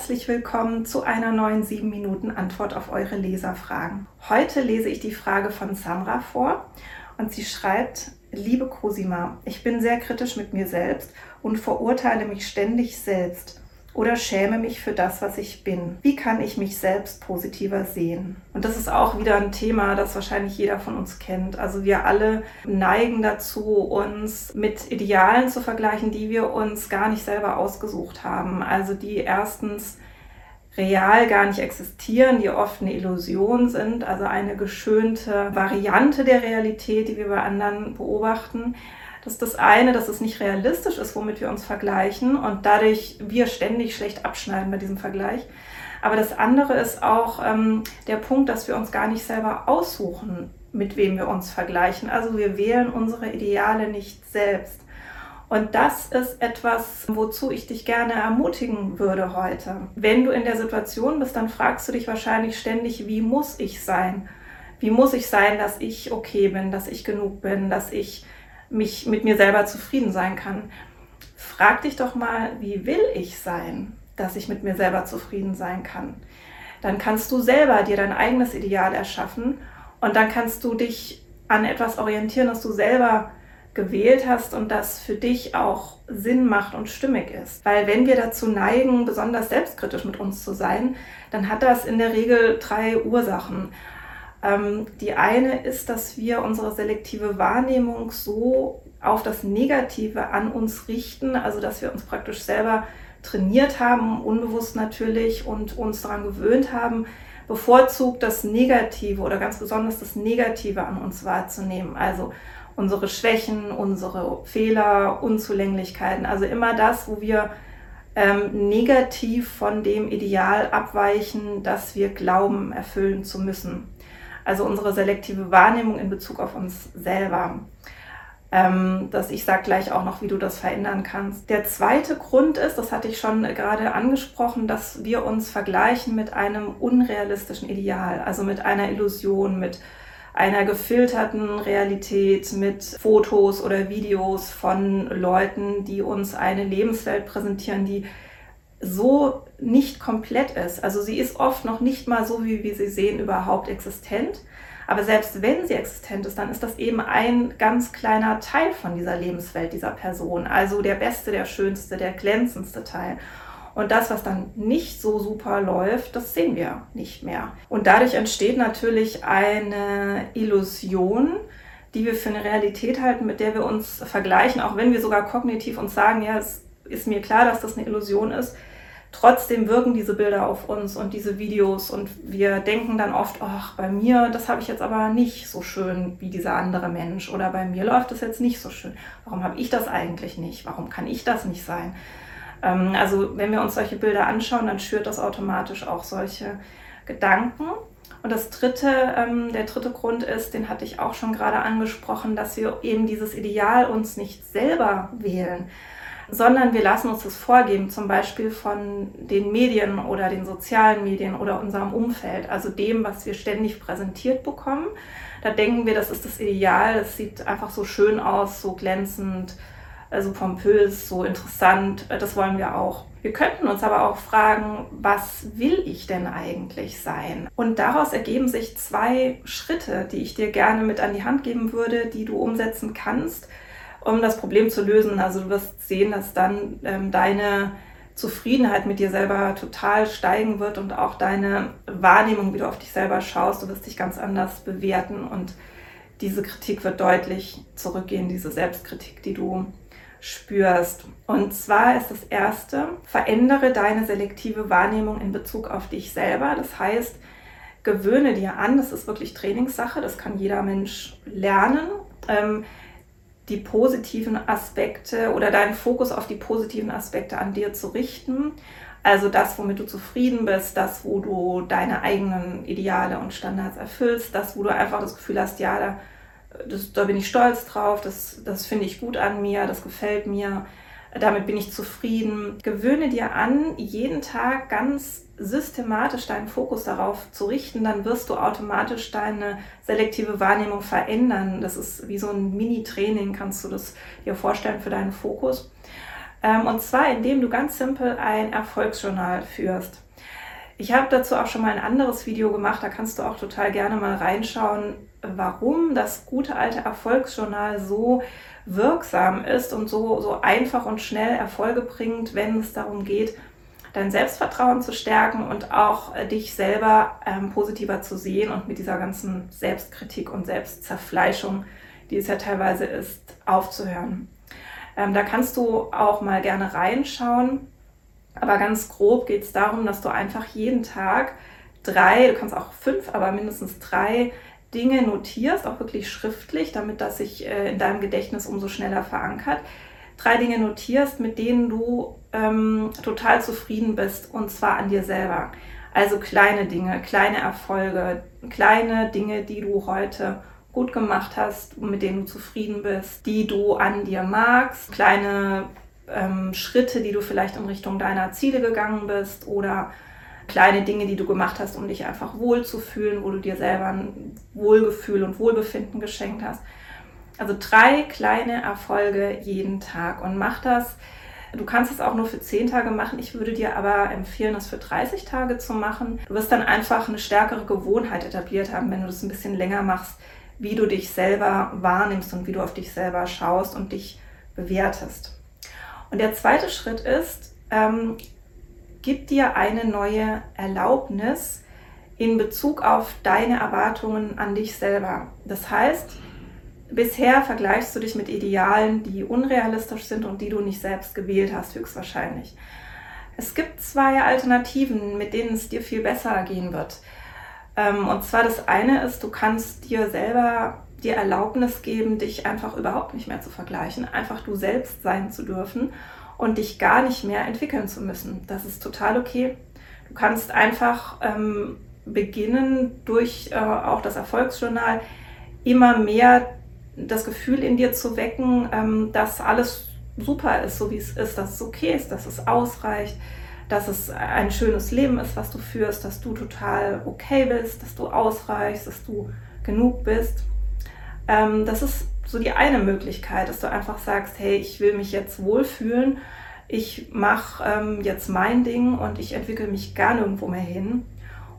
herzlich willkommen zu einer neuen 7 Minuten Antwort auf eure Leserfragen. Heute lese ich die Frage von Samra vor und sie schreibt, liebe Cosima, ich bin sehr kritisch mit mir selbst und verurteile mich ständig selbst oder schäme mich für das, was ich bin. Wie kann ich mich selbst positiver sehen? Und das ist auch wieder ein Thema, das wahrscheinlich jeder von uns kennt. Also wir alle neigen dazu, uns mit Idealen zu vergleichen, die wir uns gar nicht selber ausgesucht haben. Also die erstens real gar nicht existieren, die oft eine Illusion sind, also eine geschönte Variante der Realität, die wir bei anderen beobachten. Das ist das eine, dass es nicht realistisch ist, womit wir uns vergleichen und dadurch wir ständig schlecht abschneiden bei diesem Vergleich. Aber das andere ist auch ähm, der Punkt, dass wir uns gar nicht selber aussuchen, mit wem wir uns vergleichen. Also wir wählen unsere Ideale nicht selbst. Und das ist etwas, wozu ich dich gerne ermutigen würde heute. Wenn du in der Situation bist, dann fragst du dich wahrscheinlich ständig, wie muss ich sein? Wie muss ich sein, dass ich okay bin, dass ich genug bin, dass ich mich mit mir selber zufrieden sein kann. Frag dich doch mal, wie will ich sein, dass ich mit mir selber zufrieden sein kann. Dann kannst du selber dir dein eigenes Ideal erschaffen und dann kannst du dich an etwas orientieren, das du selber gewählt hast und das für dich auch Sinn macht und stimmig ist. Weil wenn wir dazu neigen, besonders selbstkritisch mit uns zu sein, dann hat das in der Regel drei Ursachen. Ähm, die eine ist, dass wir unsere selektive Wahrnehmung so auf das Negative an uns richten, also dass wir uns praktisch selber trainiert haben, unbewusst natürlich, und uns daran gewöhnt haben, bevorzugt das Negative oder ganz besonders das Negative an uns wahrzunehmen. Also unsere Schwächen, unsere Fehler, Unzulänglichkeiten, also immer das, wo wir ähm, negativ von dem Ideal abweichen, das wir glauben erfüllen zu müssen also unsere selektive Wahrnehmung in Bezug auf uns selber. Ähm, dass ich sage gleich auch noch, wie du das verändern kannst. Der zweite Grund ist, das hatte ich schon gerade angesprochen, dass wir uns vergleichen mit einem unrealistischen Ideal, also mit einer Illusion, mit einer gefilterten Realität, mit Fotos oder Videos von Leuten, die uns eine Lebenswelt präsentieren, die so nicht komplett ist. Also sie ist oft noch nicht mal so, wie wir sie sehen, überhaupt existent. Aber selbst wenn sie existent ist, dann ist das eben ein ganz kleiner Teil von dieser Lebenswelt dieser Person. Also der beste, der schönste, der glänzendste Teil. Und das, was dann nicht so super läuft, das sehen wir nicht mehr. Und dadurch entsteht natürlich eine Illusion, die wir für eine Realität halten, mit der wir uns vergleichen, auch wenn wir sogar kognitiv uns sagen, ja, es ist mir klar, dass das eine Illusion ist Trotzdem wirken diese Bilder auf uns und diese Videos und wir denken dann oft, ach, bei mir, das habe ich jetzt aber nicht so schön wie dieser andere Mensch oder bei mir läuft es jetzt nicht so schön. Warum habe ich das eigentlich nicht? Warum kann ich das nicht sein? Ähm, also wenn wir uns solche Bilder anschauen, dann schürt das automatisch auch solche Gedanken. Und das dritte, ähm, der dritte Grund ist, den hatte ich auch schon gerade angesprochen, dass wir eben dieses Ideal uns nicht selber wählen sondern wir lassen uns das vorgeben, zum Beispiel von den Medien oder den sozialen Medien oder unserem Umfeld, also dem, was wir ständig präsentiert bekommen. Da denken wir, das ist das Ideal, das sieht einfach so schön aus, so glänzend, so also pompös, so interessant, das wollen wir auch. Wir könnten uns aber auch fragen, was will ich denn eigentlich sein? Und daraus ergeben sich zwei Schritte, die ich dir gerne mit an die Hand geben würde, die du umsetzen kannst, um das Problem zu lösen. Also du wirst sehen, dass dann ähm, deine Zufriedenheit mit dir selber total steigen wird und auch deine Wahrnehmung, wie du auf dich selber schaust, du wirst dich ganz anders bewerten und diese Kritik wird deutlich zurückgehen, diese Selbstkritik, die du spürst. Und zwar ist das erste, verändere deine selektive Wahrnehmung in Bezug auf dich selber. Das heißt, gewöhne dir an, das ist wirklich Trainingssache, das kann jeder Mensch lernen. Ähm, die positiven Aspekte oder deinen Fokus auf die positiven Aspekte an dir zu richten. Also das, womit du zufrieden bist, das, wo du deine eigenen Ideale und Standards erfüllst, das, wo du einfach das Gefühl hast, ja, da, das, da bin ich stolz drauf, das, das finde ich gut an mir, das gefällt mir, damit bin ich zufrieden. Gewöhne dir an, jeden Tag ganz systematisch deinen Fokus darauf zu richten, dann wirst du automatisch deine selektive Wahrnehmung verändern. Das ist wie so ein Mini-Training, kannst du das dir vorstellen für deinen Fokus. Ähm, und zwar, indem du ganz simpel ein Erfolgsjournal führst. Ich habe dazu auch schon mal ein anderes Video gemacht, da kannst du auch total gerne mal reinschauen, warum das gute alte Erfolgsjournal so wirksam ist und so, so einfach und schnell Erfolge bringt, wenn es darum geht, dein Selbstvertrauen zu stärken und auch äh, dich selber ähm, positiver zu sehen und mit dieser ganzen Selbstkritik und Selbstzerfleischung, die es ja teilweise ist, aufzuhören. Ähm, da kannst du auch mal gerne reinschauen. Aber ganz grob geht es darum, dass du einfach jeden Tag drei, du kannst auch fünf, aber mindestens drei Dinge notierst, auch wirklich schriftlich, damit das sich äh, in deinem Gedächtnis umso schneller verankert. Drei Dinge notierst, mit denen du ähm, total zufrieden bist und zwar an dir selber. Also kleine Dinge, kleine Erfolge, kleine Dinge, die du heute gut gemacht hast, mit denen du zufrieden bist, die du an dir magst, kleine ähm, Schritte, die du vielleicht in Richtung deiner Ziele gegangen bist oder kleine Dinge, die du gemacht hast, um dich einfach wohlzufühlen, wo du dir selber ein Wohlgefühl und Wohlbefinden geschenkt hast. Also drei kleine Erfolge jeden Tag und mach das. Du kannst es auch nur für zehn Tage machen. Ich würde dir aber empfehlen, das für 30 Tage zu machen. Du wirst dann einfach eine stärkere Gewohnheit etabliert haben, wenn du das ein bisschen länger machst, wie du dich selber wahrnimmst und wie du auf dich selber schaust und dich bewertest. Und der zweite Schritt ist, ähm, gib dir eine neue Erlaubnis in Bezug auf deine Erwartungen an dich selber. Das heißt, bisher vergleichst du dich mit Idealen, die unrealistisch sind und die du nicht selbst gewählt hast, höchstwahrscheinlich. Es gibt zwei Alternativen, mit denen es dir viel besser gehen wird. Ähm, und zwar das eine ist, du kannst dir selber die Erlaubnis geben, dich einfach überhaupt nicht mehr zu vergleichen, einfach du selbst sein zu dürfen und dich gar nicht mehr entwickeln zu müssen. Das ist total okay. Du kannst einfach ähm, beginnen, durch äh, auch das Erfolgsjournal immer mehr das Gefühl in dir zu wecken, ähm, dass alles super ist, so wie es ist, dass es okay ist, dass es ausreicht, dass es ein schönes Leben ist, was du führst, dass du total okay bist, dass du ausreichst, dass du genug bist. Ähm, das ist so die eine Möglichkeit, dass du einfach sagst, hey, ich will mich jetzt wohlfühlen, ich mache ähm, jetzt mein Ding und ich entwickle mich gar nirgendwo mehr hin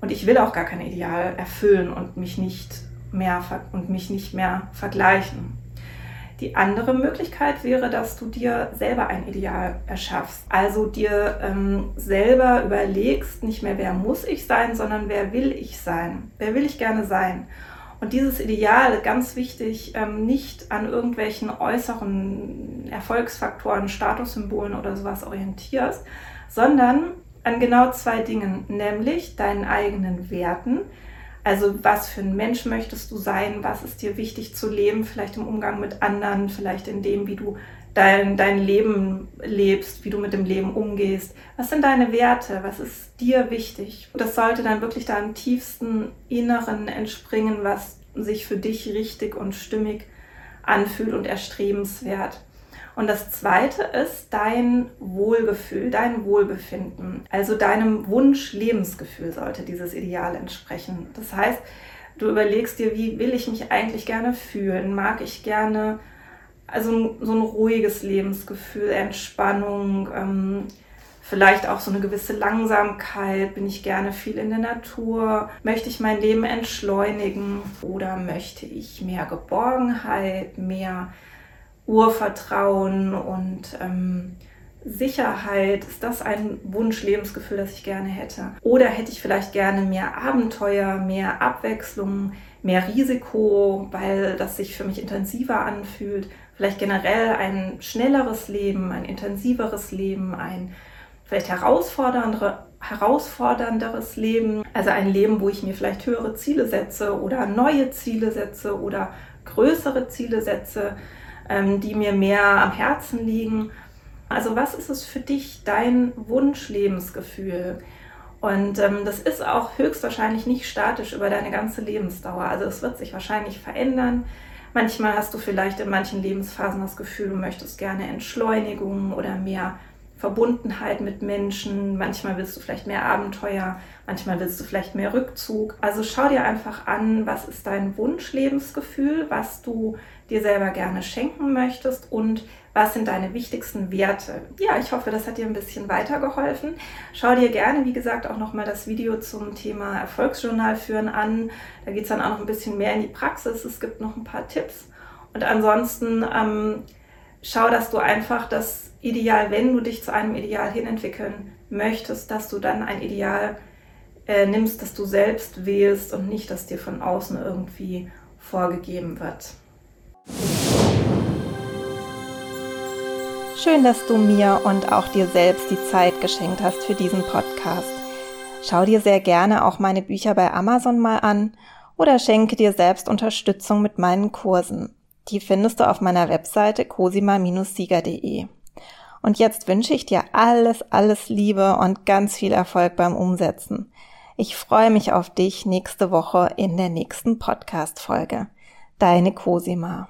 und ich will auch gar kein Ideal erfüllen und mich nicht mehr und mich nicht mehr vergleichen. Die andere Möglichkeit wäre, dass du dir selber ein Ideal erschaffst. Also dir ähm, selber überlegst, nicht mehr wer muss ich sein, sondern wer will ich sein? Wer will ich gerne sein? Und dieses Ideal, ganz wichtig, ähm, nicht an irgendwelchen äußeren Erfolgsfaktoren, Statussymbolen oder sowas orientierst, sondern an genau zwei Dingen, nämlich deinen eigenen Werten, also was für ein Mensch möchtest du sein? Was ist dir wichtig zu leben? Vielleicht im Umgang mit anderen, vielleicht in dem, wie du dein, dein Leben lebst, wie du mit dem Leben umgehst. Was sind deine Werte? Was ist dir wichtig? Das sollte dann wirklich deinem tiefsten Inneren entspringen, was sich für dich richtig und stimmig anfühlt und erstrebenswert. Und das zweite ist dein Wohlgefühl, dein Wohlbefinden. Also deinem Wunsch-Lebensgefühl sollte dieses Ideal entsprechen. Das heißt, du überlegst dir, wie will ich mich eigentlich gerne fühlen? Mag ich gerne also so ein ruhiges Lebensgefühl, Entspannung, ähm, vielleicht auch so eine gewisse Langsamkeit, bin ich gerne viel in der Natur, möchte ich mein Leben entschleunigen oder möchte ich mehr Geborgenheit, mehr Urvertrauen und ähm, Sicherheit? Ist das ein Wunsch-Lebensgefühl, das ich gerne hätte? Oder hätte ich vielleicht gerne mehr Abenteuer, mehr Abwechslung, mehr Risiko, weil das sich für mich intensiver anfühlt? Vielleicht generell ein schnelleres Leben, ein intensiveres Leben, ein vielleicht herausfordernderes herausfordernderes Leben, also ein Leben, wo ich mir vielleicht höhere Ziele setze oder neue Ziele setze oder größere Ziele setze, die mir mehr am Herzen liegen. Also was ist es für dich dein Wunschlebensgefühl? Und ähm, das ist auch höchstwahrscheinlich nicht statisch über deine ganze Lebensdauer. Also es wird sich wahrscheinlich verändern. Manchmal hast du vielleicht in manchen Lebensphasen das Gefühl, du möchtest gerne Entschleunigung oder mehr Verbundenheit mit Menschen, manchmal willst du vielleicht mehr Abenteuer, manchmal willst du vielleicht mehr Rückzug. Also schau dir einfach an, was ist dein Wunschlebensgefühl, was du dir selber gerne schenken möchtest und was sind deine wichtigsten Werte. Ja, ich hoffe, das hat dir ein bisschen weitergeholfen. Schau dir gerne, wie gesagt, auch nochmal das Video zum Thema Erfolgsjournal führen an. Da geht es dann auch noch ein bisschen mehr in die Praxis. Es gibt noch ein paar Tipps. Und ansonsten ähm, schau, dass du einfach das Ideal, wenn du dich zu einem Ideal hinentwickeln möchtest, dass du dann ein Ideal äh, nimmst, das du selbst wählst und nicht, das dir von außen irgendwie vorgegeben wird. Schön, dass du mir und auch dir selbst die Zeit geschenkt hast für diesen Podcast. Schau dir sehr gerne auch meine Bücher bei Amazon mal an oder schenke dir selbst Unterstützung mit meinen Kursen. Die findest du auf meiner Webseite cosima-sieger.de. Und jetzt wünsche ich dir alles, alles Liebe und ganz viel Erfolg beim Umsetzen. Ich freue mich auf dich nächste Woche in der nächsten Podcast-Folge. Deine Cosima.